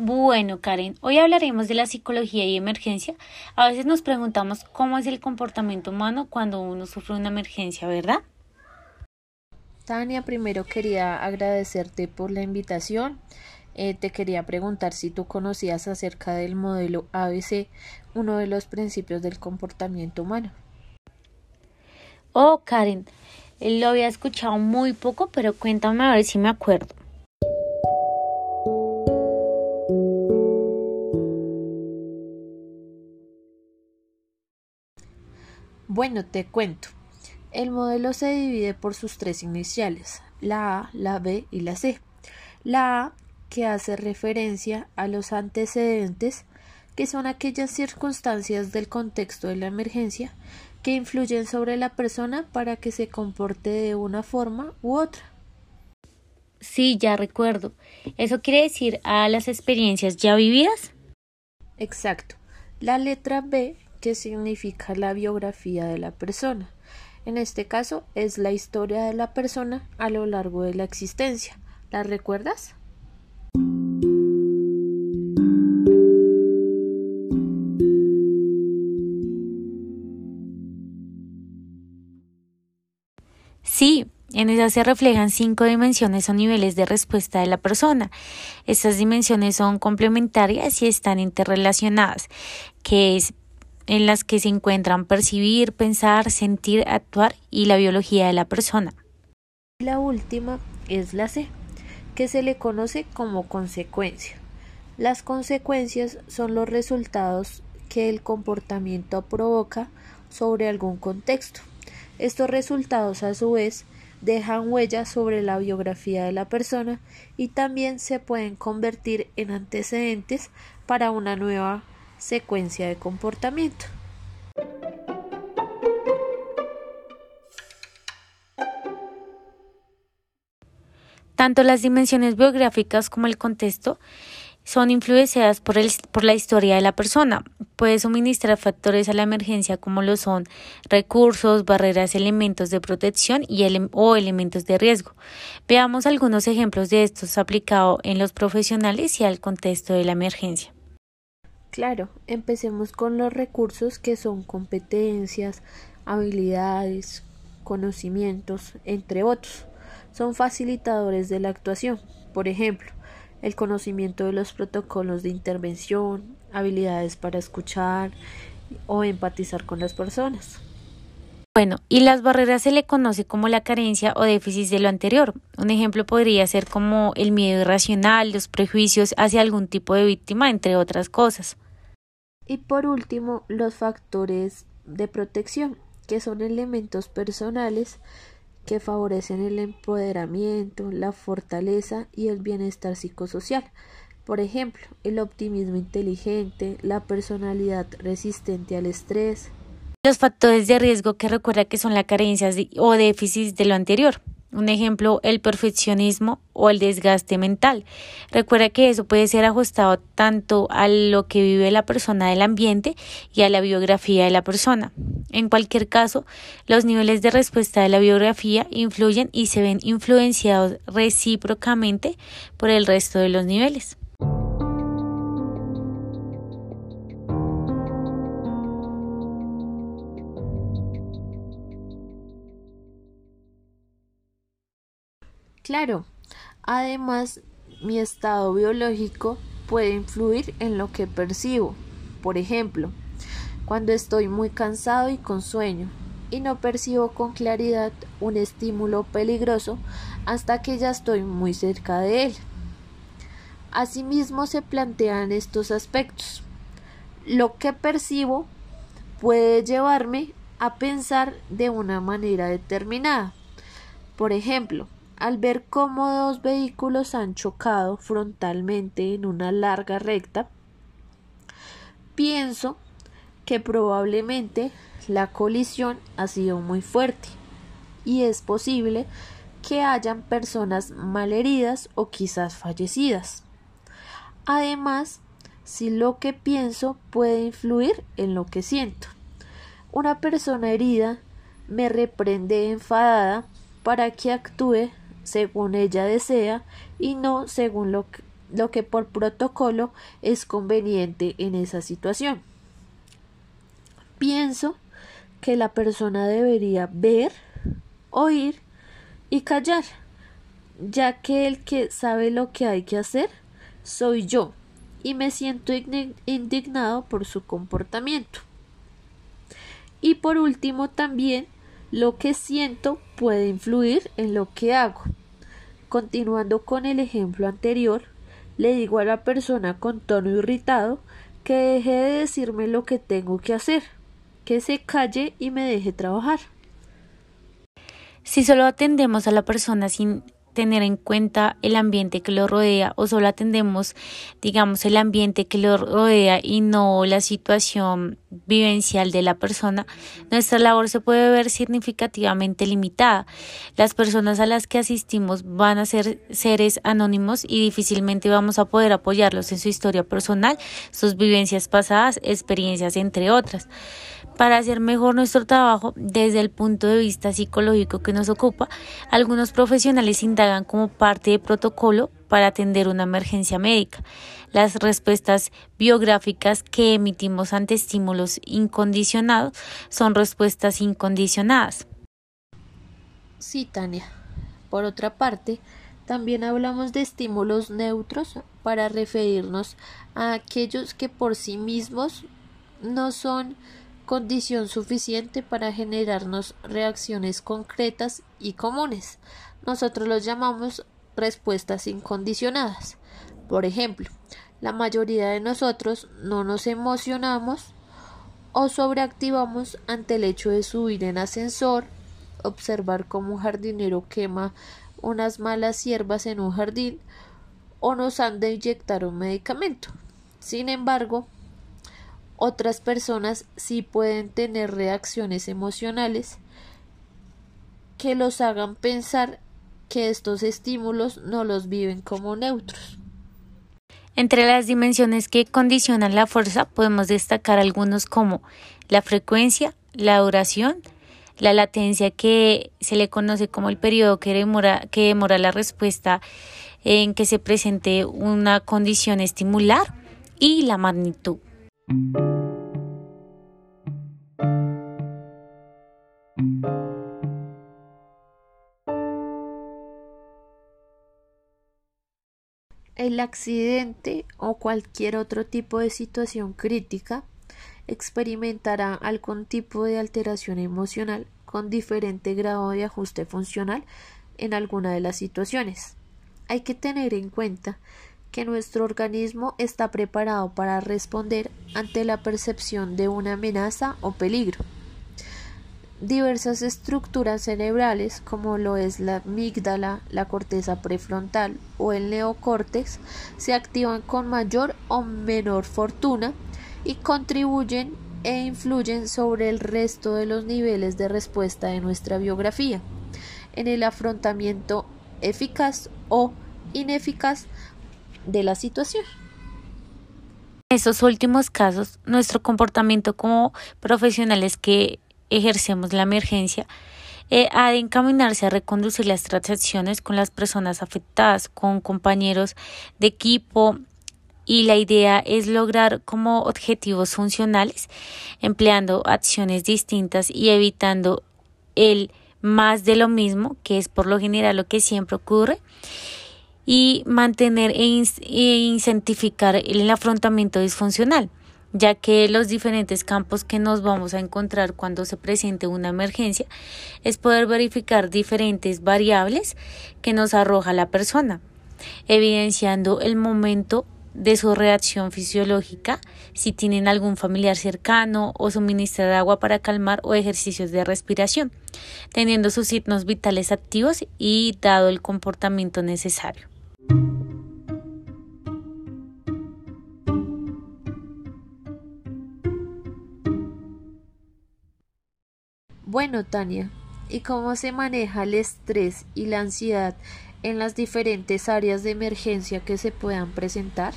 Bueno, Karen, hoy hablaremos de la psicología y emergencia. A veces nos preguntamos cómo es el comportamiento humano cuando uno sufre una emergencia, ¿verdad? Tania, primero quería agradecerte por la invitación. Eh, te quería preguntar si tú conocías acerca del modelo ABC, uno de los principios del comportamiento humano. Oh, Karen, lo había escuchado muy poco, pero cuéntame a ver si me acuerdo. Bueno, te cuento. El modelo se divide por sus tres iniciales, la A, la B y la C. La A, que hace referencia a los antecedentes, que son aquellas circunstancias del contexto de la emergencia que influyen sobre la persona para que se comporte de una forma u otra. Sí, ya recuerdo. ¿Eso quiere decir a las experiencias ya vividas? Exacto. La letra B que significa la biografía de la persona. En este caso es la historia de la persona a lo largo de la existencia. ¿La recuerdas? Sí, en ella se reflejan cinco dimensiones o niveles de respuesta de la persona. Estas dimensiones son complementarias y están interrelacionadas, que es en las que se encuentran percibir, pensar, sentir, actuar y la biología de la persona. La última es la C, que se le conoce como consecuencia. Las consecuencias son los resultados que el comportamiento provoca sobre algún contexto. Estos resultados a su vez dejan huellas sobre la biografía de la persona y también se pueden convertir en antecedentes para una nueva secuencia de comportamiento. Tanto las dimensiones biográficas como el contexto son influenciadas por, el, por, la historia de la persona. Puede suministrar factores a la emergencia como lo son recursos, barreras, elementos de protección y o elementos de riesgo. Veamos algunos ejemplos de estos aplicados en los profesionales y al contexto de la emergencia. Claro, empecemos con los recursos que son competencias, habilidades, conocimientos, entre otros. Son facilitadores de la actuación. Por ejemplo, el conocimiento de los protocolos de intervención, habilidades para escuchar o empatizar con las personas. Bueno, y las barreras se le conoce como la carencia o déficit de lo anterior. Un ejemplo podría ser como el miedo irracional, los prejuicios hacia algún tipo de víctima, entre otras cosas. Y por último, los factores de protección, que son elementos personales que favorecen el empoderamiento, la fortaleza y el bienestar psicosocial. Por ejemplo, el optimismo inteligente, la personalidad resistente al estrés, los factores de riesgo que recuerda que son las carencias o déficits de lo anterior. Un ejemplo, el perfeccionismo o el desgaste mental. Recuerda que eso puede ser ajustado tanto a lo que vive la persona del ambiente y a la biografía de la persona. En cualquier caso, los niveles de respuesta de la biografía influyen y se ven influenciados recíprocamente por el resto de los niveles. Claro, además mi estado biológico puede influir en lo que percibo. Por ejemplo, cuando estoy muy cansado y con sueño y no percibo con claridad un estímulo peligroso hasta que ya estoy muy cerca de él. Asimismo se plantean estos aspectos. Lo que percibo puede llevarme a pensar de una manera determinada. Por ejemplo, al ver cómo dos vehículos han chocado frontalmente en una larga recta, pienso que probablemente la colisión ha sido muy fuerte y es posible que hayan personas malheridas o quizás fallecidas. Además, si lo que pienso puede influir en lo que siento. Una persona herida me reprende enfadada para que actúe según ella desea y no según lo lo que por protocolo es conveniente en esa situación. Pienso que la persona debería ver, oír y callar, ya que el que sabe lo que hay que hacer soy yo y me siento indignado por su comportamiento. Y por último también lo que siento puede influir en lo que hago. Continuando con el ejemplo anterior, le digo a la persona con tono irritado que deje de decirme lo que tengo que hacer, que se calle y me deje trabajar. Si solo atendemos a la persona sin tener en cuenta el ambiente que lo rodea o solo atendemos, digamos, el ambiente que lo rodea y no la situación vivencial de la persona, nuestra labor se puede ver significativamente limitada. Las personas a las que asistimos van a ser seres anónimos y difícilmente vamos a poder apoyarlos en su historia personal, sus vivencias pasadas, experiencias, entre otras. Para hacer mejor nuestro trabajo desde el punto de vista psicológico que nos ocupa, algunos profesionales indagan como parte de protocolo para atender una emergencia médica. Las respuestas biográficas que emitimos ante estímulos incondicionados son respuestas incondicionadas. Sí, Tania. Por otra parte, también hablamos de estímulos neutros para referirnos a aquellos que por sí mismos no son condición suficiente para generarnos reacciones concretas y comunes. Nosotros los llamamos respuestas incondicionadas. Por ejemplo, la mayoría de nosotros no nos emocionamos o sobreactivamos ante el hecho de subir en ascensor, observar cómo un jardinero quema unas malas hierbas en un jardín o nos han de inyectar un medicamento. Sin embargo, otras personas sí pueden tener reacciones emocionales que los hagan pensar que estos estímulos no los viven como neutros. Entre las dimensiones que condicionan la fuerza podemos destacar algunos como la frecuencia, la duración, la latencia que se le conoce como el periodo que demora, que demora la respuesta en que se presente una condición estimular y la magnitud. El accidente o cualquier otro tipo de situación crítica experimentará algún tipo de alteración emocional con diferente grado de ajuste funcional en alguna de las situaciones. Hay que tener en cuenta que nuestro organismo está preparado para responder ante la percepción de una amenaza o peligro. Diversas estructuras cerebrales, como lo es la amígdala, la corteza prefrontal o el neocórtex, se activan con mayor o menor fortuna y contribuyen e influyen sobre el resto de los niveles de respuesta de nuestra biografía, en el afrontamiento eficaz o ineficaz de la situación. En esos últimos casos, nuestro comportamiento como profesionales que ejercemos la emergencia eh, ha de encaminarse a reconducir las transacciones con las personas afectadas, con compañeros de equipo, y la idea es lograr como objetivos funcionales empleando acciones distintas y evitando el más de lo mismo, que es por lo general lo que siempre ocurre, y mantener e, e incentivar el afrontamiento disfuncional ya que los diferentes campos que nos vamos a encontrar cuando se presente una emergencia es poder verificar diferentes variables que nos arroja la persona, evidenciando el momento de su reacción fisiológica, si tienen algún familiar cercano o suministrar agua para calmar o ejercicios de respiración, teniendo sus signos vitales activos y dado el comportamiento necesario. Bueno, Tania, ¿y cómo se maneja el estrés y la ansiedad en las diferentes áreas de emergencia que se puedan presentar?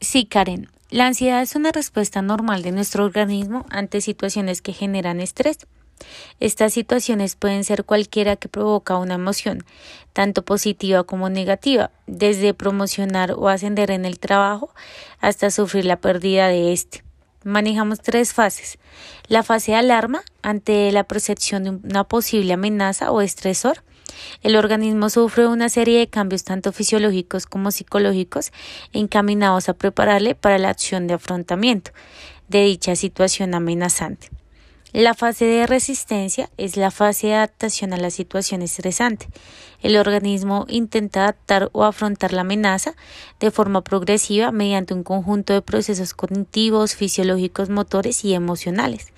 Sí, Karen. La ansiedad es una respuesta normal de nuestro organismo ante situaciones que generan estrés. Estas situaciones pueden ser cualquiera que provoca una emoción, tanto positiva como negativa, desde promocionar o ascender en el trabajo hasta sufrir la pérdida de éste. Manejamos tres fases. La fase de alarma ante la percepción de una posible amenaza o estresor. El organismo sufre una serie de cambios tanto fisiológicos como psicológicos encaminados a prepararle para la acción de afrontamiento de dicha situación amenazante. La fase de resistencia es la fase de adaptación a la situación estresante. El organismo intenta adaptar o afrontar la amenaza de forma progresiva mediante un conjunto de procesos cognitivos, fisiológicos, motores y emocionales.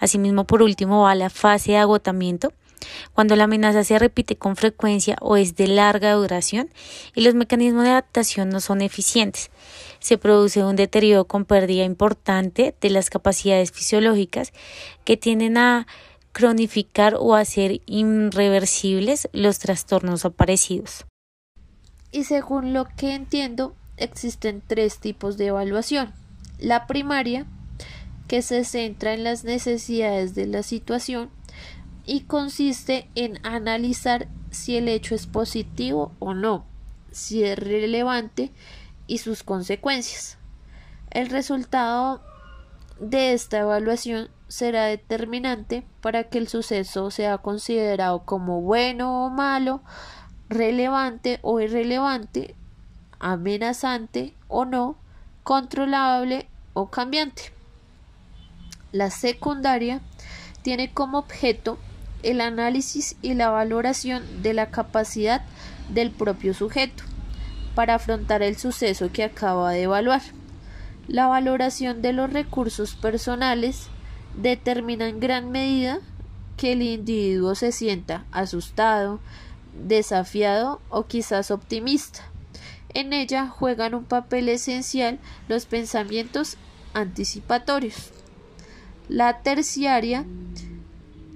Asimismo, por último, va la fase de agotamiento, cuando la amenaza se repite con frecuencia o es de larga duración y los mecanismos de adaptación no son eficientes se produce un deterioro con pérdida importante de las capacidades fisiológicas que tienden a cronificar o hacer irreversibles los trastornos aparecidos. Y según lo que entiendo, existen tres tipos de evaluación. La primaria, que se centra en las necesidades de la situación y consiste en analizar si el hecho es positivo o no, si es relevante y sus consecuencias. El resultado de esta evaluación será determinante para que el suceso sea considerado como bueno o malo, relevante o irrelevante, amenazante o no, controlable o cambiante. La secundaria tiene como objeto el análisis y la valoración de la capacidad del propio sujeto para afrontar el suceso que acaba de evaluar. La valoración de los recursos personales determina en gran medida que el individuo se sienta asustado, desafiado o quizás optimista. En ella juegan un papel esencial los pensamientos anticipatorios. La terciaria,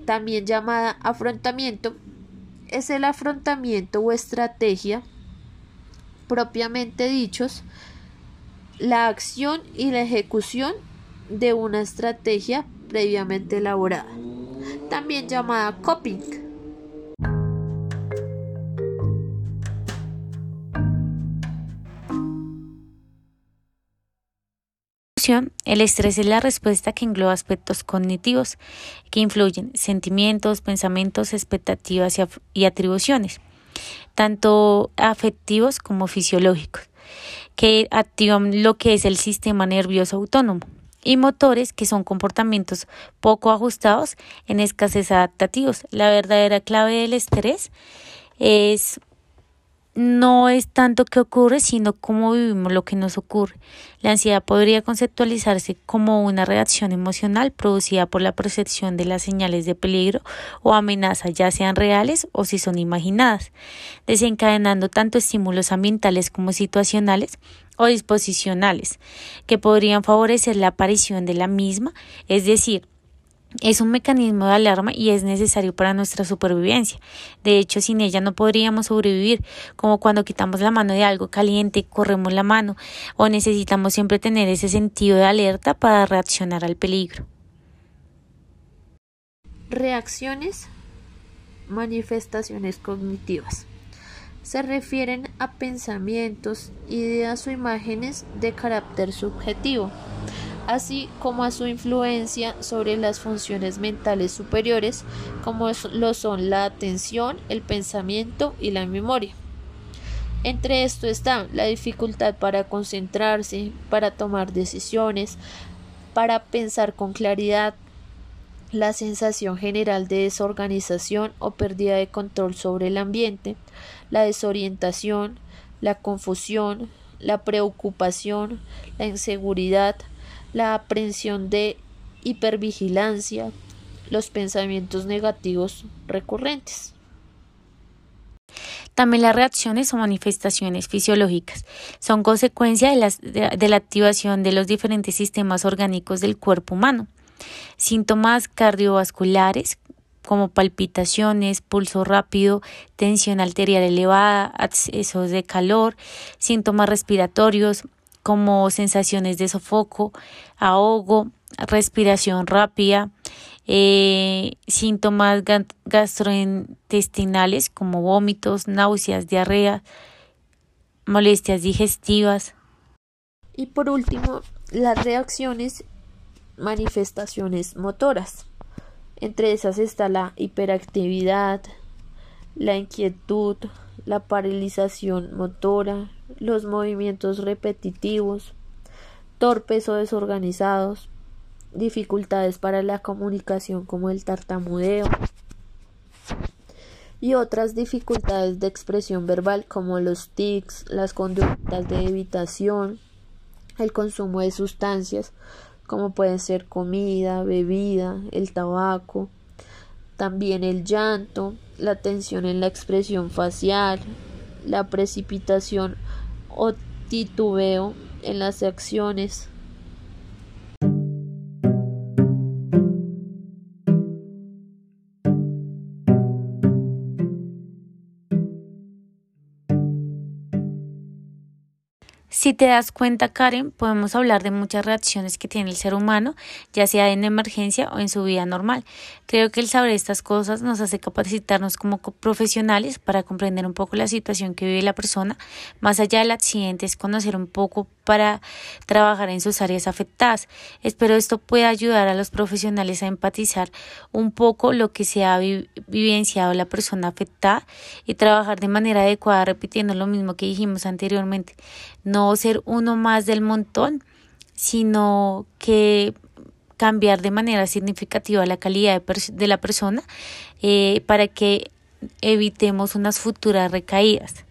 también llamada afrontamiento, es el afrontamiento o estrategia propiamente dichos, la acción y la ejecución de una estrategia previamente elaborada, también llamada coping. El estrés es la respuesta que engloba aspectos cognitivos que influyen sentimientos, pensamientos, expectativas y atribuciones tanto afectivos como fisiológicos, que activan lo que es el sistema nervioso autónomo, y motores que son comportamientos poco ajustados en escasez adaptativos. La verdadera clave del estrés es no es tanto qué ocurre, sino cómo vivimos lo que nos ocurre. La ansiedad podría conceptualizarse como una reacción emocional producida por la percepción de las señales de peligro o amenaza, ya sean reales o si son imaginadas, desencadenando tanto estímulos ambientales como situacionales o disposicionales, que podrían favorecer la aparición de la misma, es decir, es un mecanismo de alarma y es necesario para nuestra supervivencia. De hecho, sin ella no podríamos sobrevivir, como cuando quitamos la mano de algo caliente, corremos la mano o necesitamos siempre tener ese sentido de alerta para reaccionar al peligro. Reacciones, manifestaciones cognitivas. Se refieren a pensamientos, ideas o imágenes de carácter subjetivo así como a su influencia sobre las funciones mentales superiores, como lo son la atención, el pensamiento y la memoria. Entre esto está la dificultad para concentrarse, para tomar decisiones, para pensar con claridad, la sensación general de desorganización o pérdida de control sobre el ambiente, la desorientación, la confusión, la preocupación, la inseguridad, la aprensión de hipervigilancia, los pensamientos negativos recurrentes. También las reacciones o manifestaciones fisiológicas son consecuencia de, de, la activación de los diferentes sistemas orgánicos del cuerpo humano. Síntomas cardiovasculares como palpitaciones, pulso rápido, tensión arterial elevada, accesos de calor, síntomas respiratorios, como sensaciones de sofoco, ahogo, respiración rápida, eh, síntomas gastrointestinales como vómitos, náuseas, diarrea, molestias digestivas. Y por último, las reacciones, manifestaciones motoras. Entre esas está la hiperactividad, la inquietud, la paralización motora, los movimientos repetitivos, torpes o desorganizados, dificultades para la comunicación como el tartamudeo y otras dificultades de expresión verbal como los tics, las conductas de evitación, el consumo de sustancias como pueden ser comida, bebida, el tabaco, también el llanto, la tensión en la expresión facial, la precipitación o titubeo en las acciones, Si te das cuenta, Karen, podemos hablar de muchas reacciones que tiene el ser humano, ya sea en emergencia o en su vida normal. Creo que el saber estas cosas nos hace capacitarnos como profesionales para comprender un poco la situación que vive la persona. Más allá del accidente, es conocer un poco para trabajar en sus áreas afectadas. Espero esto pueda ayudar a los profesionales a empatizar un poco lo que se ha vivenciado la persona afectada y trabajar de manera adecuada repitiendo lo mismo que dijimos anteriormente. No ser uno más del montón, sino que cambiar de manera significativa la calidad de, la persona eh, para que evitemos unas futuras recaídas.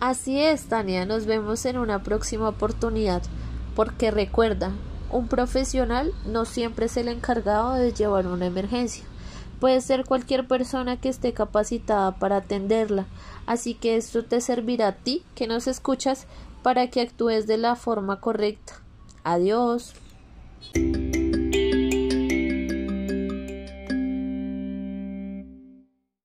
Así es, Tania, nos vemos en una próxima oportunidad, porque recuerda, un profesional no siempre es el encargado de llevar una emergencia. Puede ser cualquier persona que esté capacitada para atenderla, así que esto te servirá a ti que nos escuchas para que actúes de la forma correcta. Adiós.